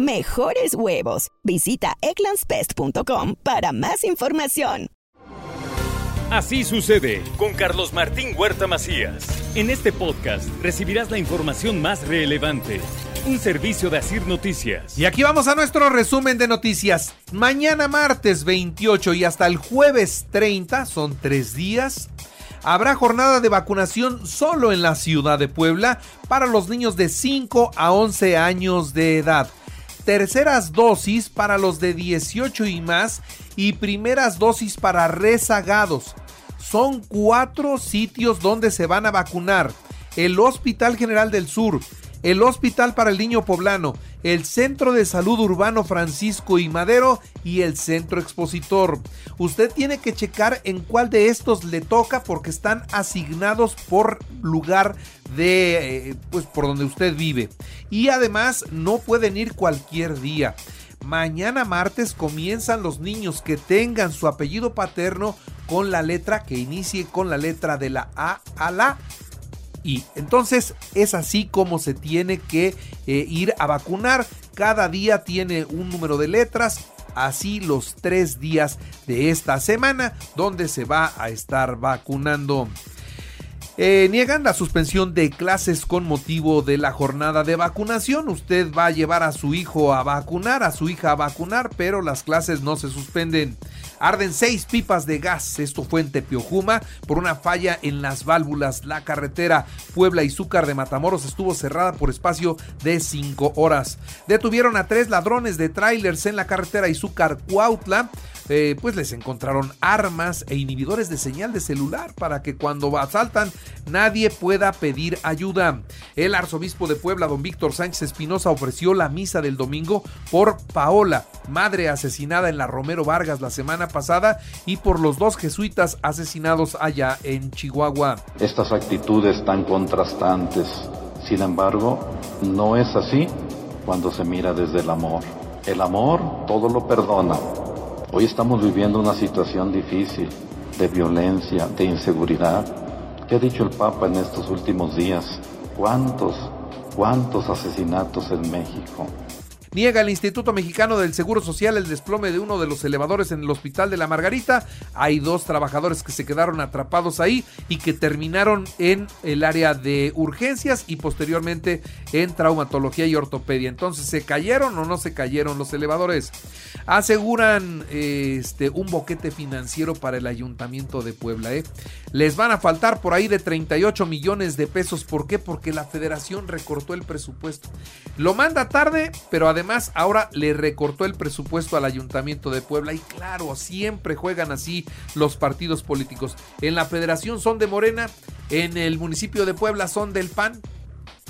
mejores huevos. Visita egglandsbest.com para más información. Así sucede con Carlos Martín Huerta Macías. En este podcast recibirás la información más relevante. Un servicio de Asir Noticias. Y aquí vamos a nuestro resumen de noticias. Mañana martes 28 y hasta el jueves 30, son tres días, habrá jornada de vacunación solo en la ciudad de Puebla para los niños de 5 a 11 años de edad. Terceras dosis para los de 18 y más y primeras dosis para rezagados. Son cuatro sitios donde se van a vacunar. El Hospital General del Sur, el Hospital para el Niño Poblano, el Centro de Salud Urbano Francisco y Madero y el Centro Expositor. Usted tiene que checar en cuál de estos le toca porque están asignados por lugar de, eh, pues por donde usted vive. Y además no pueden ir cualquier día. Mañana martes comienzan los niños que tengan su apellido paterno con la letra que inicie con la letra de la A a la y entonces es así como se tiene que eh, ir a vacunar. Cada día tiene un número de letras. Así los tres días de esta semana donde se va a estar vacunando. Eh, niegan la suspensión de clases con motivo de la jornada de vacunación. Usted va a llevar a su hijo a vacunar, a su hija a vacunar, pero las clases no se suspenden. Arden seis pipas de gas. Esto fue en Tepiojuma por una falla en las válvulas. La carretera Puebla y Zúcar de Matamoros estuvo cerrada por espacio de cinco horas. Detuvieron a tres ladrones de trailers en la carretera Izúcar Cuautla. Eh, pues les encontraron armas e inhibidores de señal de celular para que cuando asaltan nadie pueda pedir ayuda. El arzobispo de Puebla, don Víctor Sánchez Espinosa, ofreció la misa del domingo por Paola, madre asesinada en la Romero Vargas la semana pasada, y por los dos jesuitas asesinados allá en Chihuahua. Estas actitudes tan contrastantes, sin embargo, no es así cuando se mira desde el amor. El amor todo lo perdona Hoy estamos viviendo una situación difícil de violencia, de inseguridad. ¿Qué ha dicho el Papa en estos últimos días? ¿Cuántos, cuántos asesinatos en México? Niega el Instituto Mexicano del Seguro Social el desplome de uno de los elevadores en el Hospital de la Margarita. Hay dos trabajadores que se quedaron atrapados ahí y que terminaron en el área de urgencias y posteriormente en traumatología y ortopedia. Entonces, ¿se cayeron o no se cayeron los elevadores? Aseguran este, un boquete financiero para el Ayuntamiento de Puebla. ¿eh? Les van a faltar por ahí de 38 millones de pesos. ¿Por qué? Porque la federación recortó el presupuesto. Lo manda tarde, pero además ahora le recortó el presupuesto al Ayuntamiento de Puebla y claro, siempre juegan así los partidos políticos. En la federación son de Morena, en el municipio de Puebla son del PAN,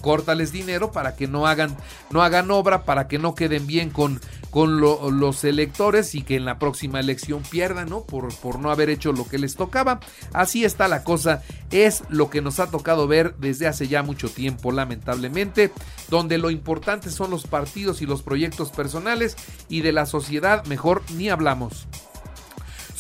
córtales dinero para que no hagan, no hagan obra, para que no queden bien con, con los electores y que en la próxima elección pierdan, ¿no? Por, por no haber hecho lo que les tocaba. Así está la cosa, es lo que nos ha tocado ver desde hace ya mucho tiempo, lamentablemente, donde lo importante son los partidos y los proyectos personales y de la sociedad mejor ni hablamos.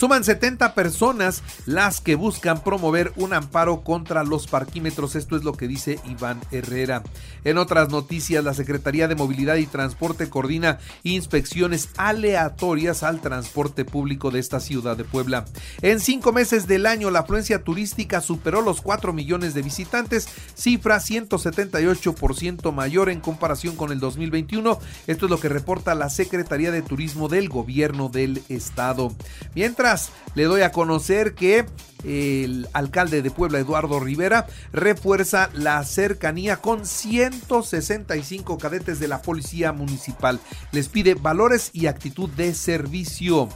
Suman 70 personas las que buscan promover un amparo contra los parquímetros. Esto es lo que dice Iván Herrera. En otras noticias, la Secretaría de Movilidad y Transporte coordina inspecciones aleatorias al transporte público de esta ciudad de Puebla. En cinco meses del año, la afluencia turística superó los 4 millones de visitantes, cifra 178% mayor en comparación con el 2021. Esto es lo que reporta la Secretaría de Turismo del Gobierno del Estado. Mientras le doy a conocer que el alcalde de Puebla, Eduardo Rivera, refuerza la cercanía con 165 cadetes de la Policía Municipal. Les pide valores y actitud de servicio.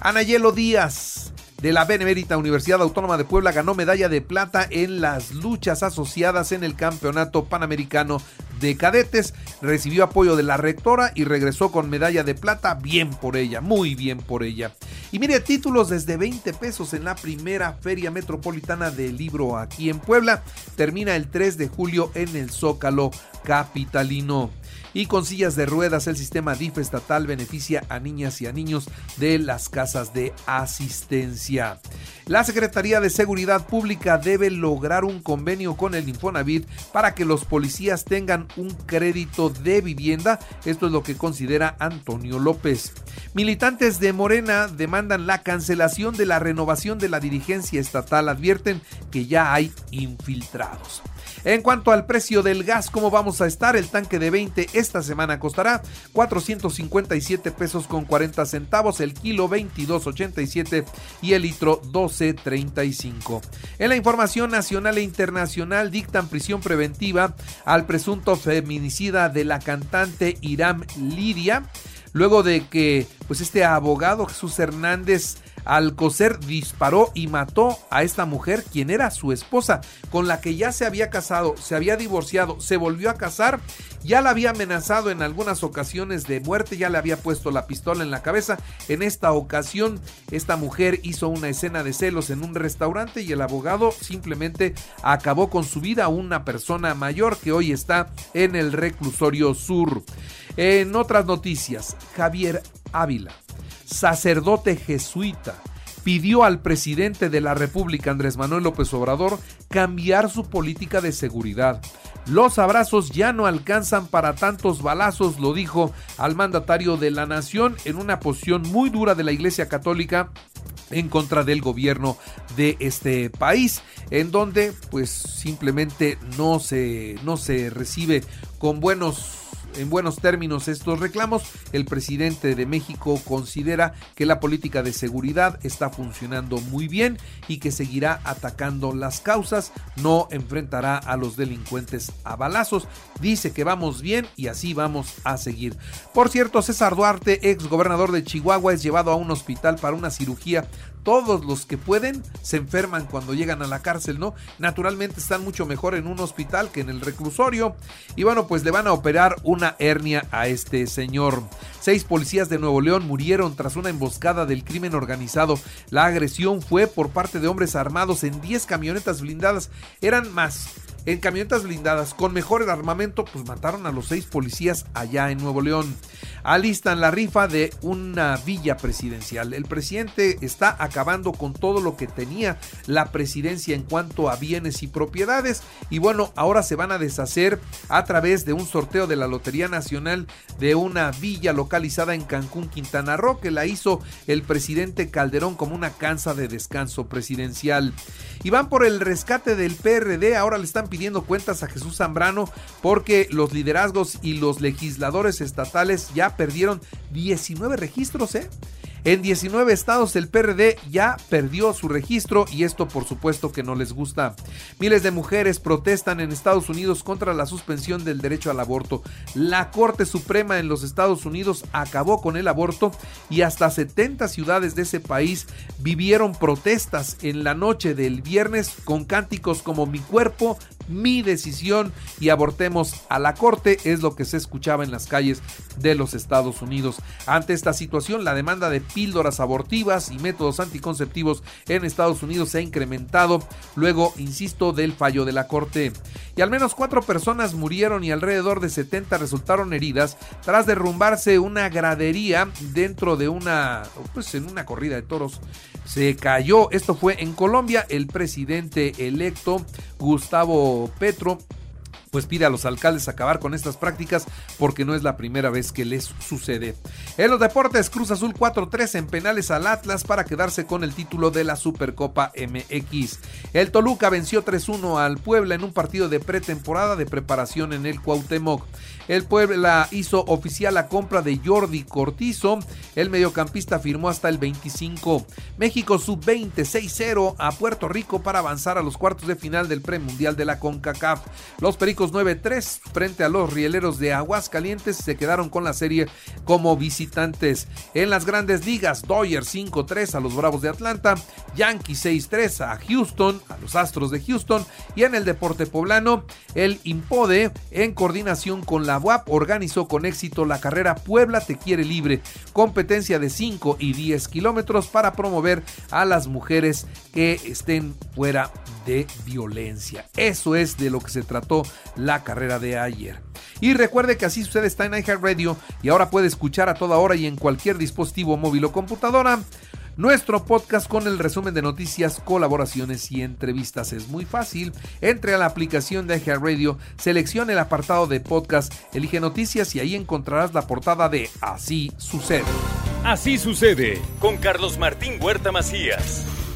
Anayelo Díaz de la Benemérita Universidad Autónoma de Puebla ganó medalla de plata en las luchas asociadas en el Campeonato Panamericano de cadetes, recibió apoyo de la rectora y regresó con medalla de plata. Bien por ella, muy bien por ella. Y mire, títulos desde 20 pesos en la primera Feria Metropolitana del Libro aquí en Puebla. Termina el 3 de julio en el Zócalo Capitalino y con sillas de ruedas el sistema DIF estatal beneficia a niñas y a niños de las casas de asistencia. La Secretaría de Seguridad Pública debe lograr un convenio con el Infonavit para que los policías tengan un crédito de vivienda. Esto es lo que considera Antonio López. Militantes de Morena demandan la cancelación de la renovación de la dirigencia estatal. Advierten que ya hay infiltrados. En cuanto al precio del gas, ¿cómo vamos a estar? El tanque de 20 esta semana costará 457 pesos con 40 centavos, el kilo 22.87 y el litro 12.35. En la información nacional e internacional dictan prisión preventiva al presunto feminicida de la cantante Iram Lidia luego de que pues este abogado Jesús Hernández Alcocer disparó y mató a esta mujer, quien era su esposa, con la que ya se había casado, se había divorciado, se volvió a casar, ya la había amenazado en algunas ocasiones de muerte, ya le había puesto la pistola en la cabeza. En esta ocasión, esta mujer hizo una escena de celos en un restaurante y el abogado simplemente acabó con su vida, una persona mayor que hoy está en el reclusorio sur. En otras noticias, Javier Ávila sacerdote jesuita, pidió al presidente de la República, Andrés Manuel López Obrador, cambiar su política de seguridad. Los abrazos ya no alcanzan para tantos balazos, lo dijo al mandatario de la nación en una posición muy dura de la Iglesia Católica en contra del gobierno de este país, en donde pues simplemente no se, no se recibe con buenos en buenos términos estos reclamos, el presidente de México considera que la política de seguridad está funcionando muy bien y que seguirá atacando las causas, no enfrentará a los delincuentes a balazos, dice que vamos bien y así vamos a seguir. Por cierto, César Duarte, ex gobernador de Chihuahua, es llevado a un hospital para una cirugía todos los que pueden se enferman cuando llegan a la cárcel, ¿no? Naturalmente están mucho mejor en un hospital que en el reclusorio. Y bueno, pues le van a operar una hernia a este señor. Seis policías de Nuevo León murieron tras una emboscada del crimen organizado. La agresión fue por parte de hombres armados en 10 camionetas blindadas. Eran más en camionetas blindadas con mejor armamento, pues mataron a los seis policías allá en Nuevo León. Alistan la rifa de una villa presidencial. El presidente está acabando con todo lo que tenía la presidencia en cuanto a bienes y propiedades. Y bueno, ahora se van a deshacer a través de un sorteo de la Lotería Nacional de una villa localizada en Cancún, Quintana Roo, que la hizo el presidente Calderón como una cansa de descanso presidencial. Y van por el rescate del PRD. Ahora le están pidiendo cuentas a Jesús Zambrano porque los liderazgos y los legisladores estatales ya perdieron 19 registros, ¿eh? En 19 estados el PRD ya perdió su registro y esto por supuesto que no les gusta. Miles de mujeres protestan en Estados Unidos contra la suspensión del derecho al aborto. La Corte Suprema en los Estados Unidos acabó con el aborto y hasta 70 ciudades de ese país vivieron protestas en la noche del viernes con cánticos como mi cuerpo, mi decisión y abortemos a la corte es lo que se escuchaba en las calles de los Estados Unidos. Ante esta situación, la demanda de píldoras abortivas y métodos anticonceptivos en Estados Unidos se ha incrementado luego, insisto, del fallo de la corte. Y al menos cuatro personas murieron y alrededor de 70 resultaron heridas tras derrumbarse una gradería dentro de una, pues en una corrida de toros se cayó. Esto fue en Colombia. El presidente electo Gustavo Petro pues pide a los alcaldes acabar con estas prácticas porque no es la primera vez que les sucede. En los deportes, Cruz Azul 4-3 en penales al Atlas para quedarse con el título de la Supercopa MX. El Toluca venció 3-1 al Puebla en un partido de pretemporada de preparación en el Cuauhtémoc. El Puebla hizo oficial la compra de Jordi Cortizo. El mediocampista firmó hasta el 25. México sub-20 6-0 a Puerto Rico para avanzar a los cuartos de final del premundial de la CONCACAF. Los Pericos Atléticos 9-3 frente a los Rieleros de Aguascalientes se quedaron con la serie como visitantes. En las grandes ligas, Dodgers 5-3 a los Bravos de Atlanta, Yankees 6-3 a Houston, a los Astros de Houston y en el deporte poblano, el Impode en coordinación con la UAP organizó con éxito la carrera Puebla Te Quiere Libre, competencia de 5 y 10 kilómetros para promover a las mujeres que estén fuera de violencia. Eso es de lo que se trató la carrera de ayer. Y recuerde que así sucede está en iHeartRadio y ahora puede escuchar a toda hora y en cualquier dispositivo móvil o computadora. Nuestro podcast con el resumen de noticias, colaboraciones y entrevistas es muy fácil. Entre a la aplicación de iHeartRadio, seleccione el apartado de podcast, elige noticias y ahí encontrarás la portada de Así sucede. Así sucede con Carlos Martín Huerta Macías.